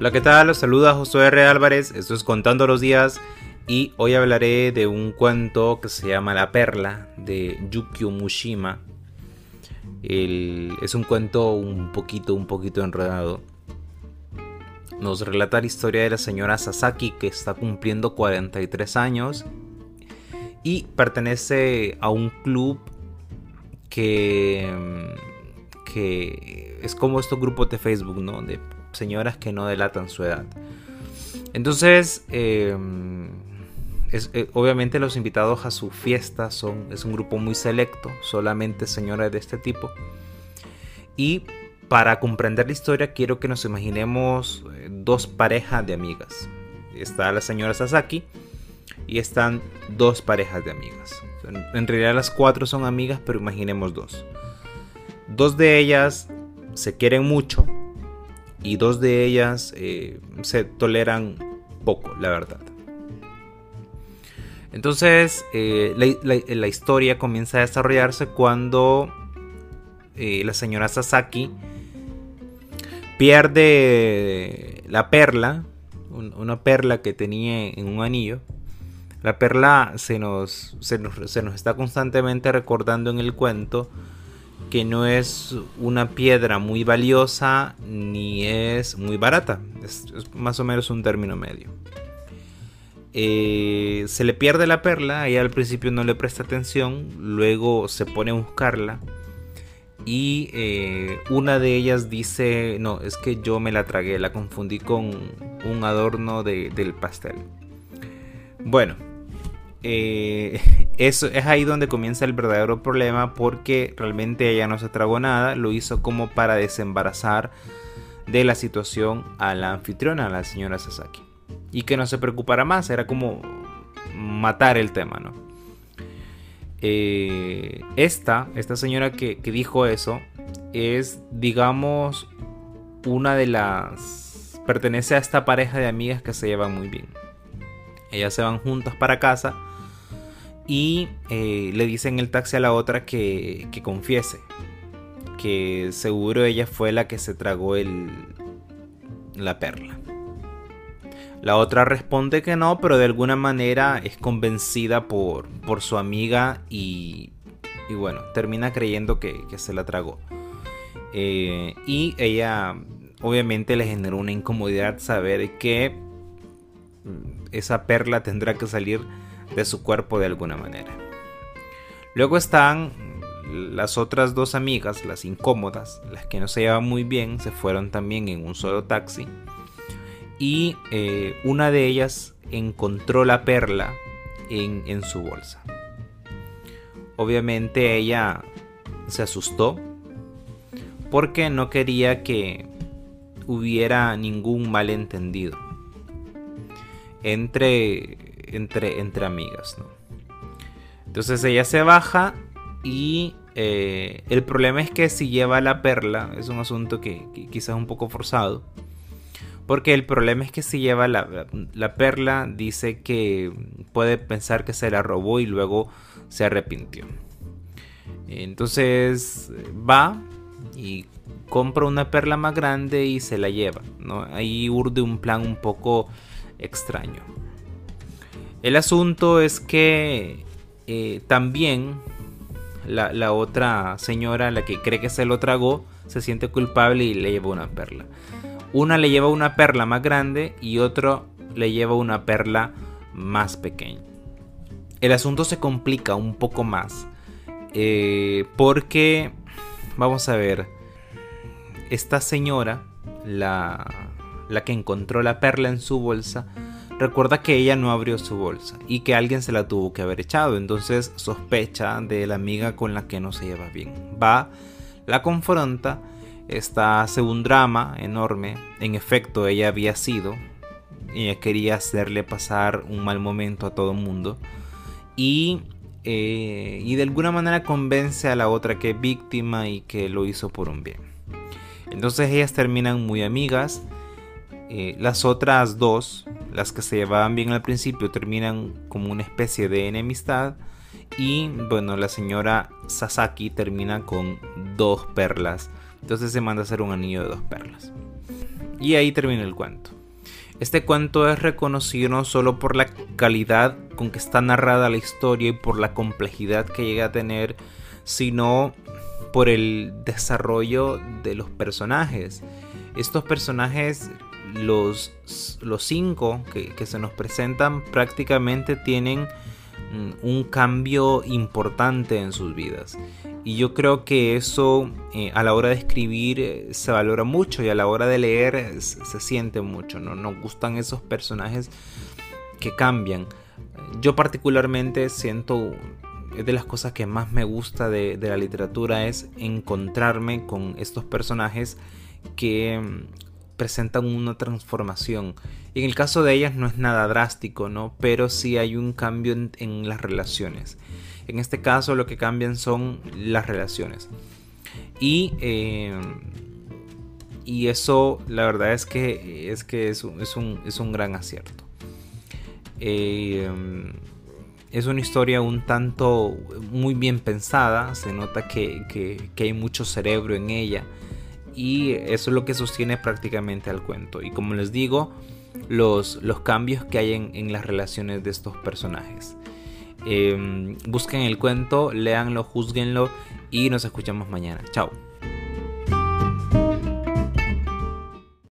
Hola, ¿qué tal? Los saluda Josué R. Álvarez, esto es Contando los Días y hoy hablaré de un cuento que se llama La Perla de Yukio Mushima. es un cuento un poquito, un poquito enredado. Nos relata la historia de la señora Sasaki que está cumpliendo 43 años y pertenece a un club que, que es como estos grupos de Facebook, ¿no? Señoras que no delatan su edad. Entonces, em, eh, obviamente los invitados a su fiesta son, es un grupo muy selecto, solamente señoras de este tipo. Y para comprender la historia quiero que nos imaginemos eh, dos parejas de amigas. Está la señora Sasaki y están dos parejas de amigas. En realidad las cuatro son amigas, pero imaginemos dos. Dos de ellas se quieren mucho y dos de ellas eh, se toleran poco, la verdad. Entonces, eh, la, historia comienza a desarrollarse cuando eh, la señora Sasaki pierde la perla, una perla que tenía en un anillo. La perla se nos, se nos está constantemente recordando en el cuento que no es una piedra muy valiosa ni es muy barata. Es, más o menos un término medio. Eh, se le pierde la perla, ella al principio no le presta atención, luego se pone a buscarla y eh, una de ellas dice, no, es que yo me la tragué, la confundí con un adorno del pastel. Bueno, eh, eso es ahí donde comienza el verdadero problema porque realmente ella no se tragó nada, lo hizo como para desembarazar de la situación a la anfitriona, la señora Sasaki. Y que no se preocupara más, era como matar el tema, ¿no? Eh, esta, esta señora que, que dijo eso, es, digamos, una de las... pertenece a esta pareja de amigas que se llevan muy bien. Ellas se van juntas para casa y eh, le dice en el taxi a la otra que, confiese, que seguro ella fue la que se tragó el, la perla. La otra responde que no, pero de alguna manera es convencida por, por su amiga y, y, bueno, termina creyendo que, se la tragó. Eh, y ella obviamente le generó una incomodidad saber que esa perla tendrá que salir de su cuerpo de alguna manera. Luego están las otras dos amigas, las incómodas, las que no se llevan muy bien, se fueron también en un solo taxi. Y eh, una de ellas encontró la perla en, en su bolsa. Obviamente ella se asustó porque no quería que hubiera ningún malentendido entre entre, entre amigas, ¿no? Entonces ella se baja y eh, el problema es que si lleva la perla, es un asunto que, quizás es un poco forzado, porque el problema es que si lleva la, la, perla, dice que puede pensar que se la robó y luego se arrepintió. Entonces va y compra una perla más grande y se la lleva. ¿no? Ahí urde un plan un poco extraño. El asunto es que eh, también la, otra señora, la que cree que se lo tragó, se siente culpable y le lleva una perla. Una le lleva una perla más grande y otro le lleva una perla más pequeña. El asunto se complica un poco más eh, porque, vamos a ver, esta señora, la, la que encontró la perla en su bolsa, recuerda que ella no abrió su bolsa y que alguien se la tuvo que haber echado, entonces sospecha de la amiga con la que no se lleva bien. Va, la confronta, esta hace un drama enorme, en efecto ella había sido, ella quería hacerle pasar un mal momento a todo el mundo y, eh, y de alguna manera convence a la otra que es víctima y que lo hizo por un bien. Entonces ellas terminan muy amigas, eh, las otras dos, las que se llevaban bien al principio, terminan como una especie de enemistad. Y bueno, la señora Sasaki termina con dos perlas. Entonces se manda a hacer un anillo de dos perlas. Y ahí termina el cuento. Este cuento es reconocido no solo por la calidad con que está narrada la historia y por la complejidad que llega a tener, sino por el desarrollo de los personajes. Estos personajes, los, los cinco que, se nos presentan, prácticamente tienen mm, un cambio importante en sus vidas. Y yo creo que eso eh, a la hora de escribir eh, se valora mucho y a la hora de leer eh, se, siente mucho. ¿no? Nos gustan esos personajes que cambian. Yo particularmente siento, es de las cosas que más me gusta de, de la literatura es encontrarme con estos personajes que mm, presentan una transformación. Y en el caso de ellas no es nada drástico, ¿no? Pero sí hay un cambio en las relaciones. En este caso lo que cambian son las relaciones. Y, eh, y eso la verdad es que es, que es, un, gran acierto. Eh, es una historia un tanto muy bien pensada, se nota que, hay mucho cerebro en ella y eso es lo que sostiene prácticamente al cuento. Y como les digo, los, los cambios que hay en, las relaciones de estos personajes. Em, busquen el cuento, leanlo, juzguenlo y nos escuchamos mañana. Chao.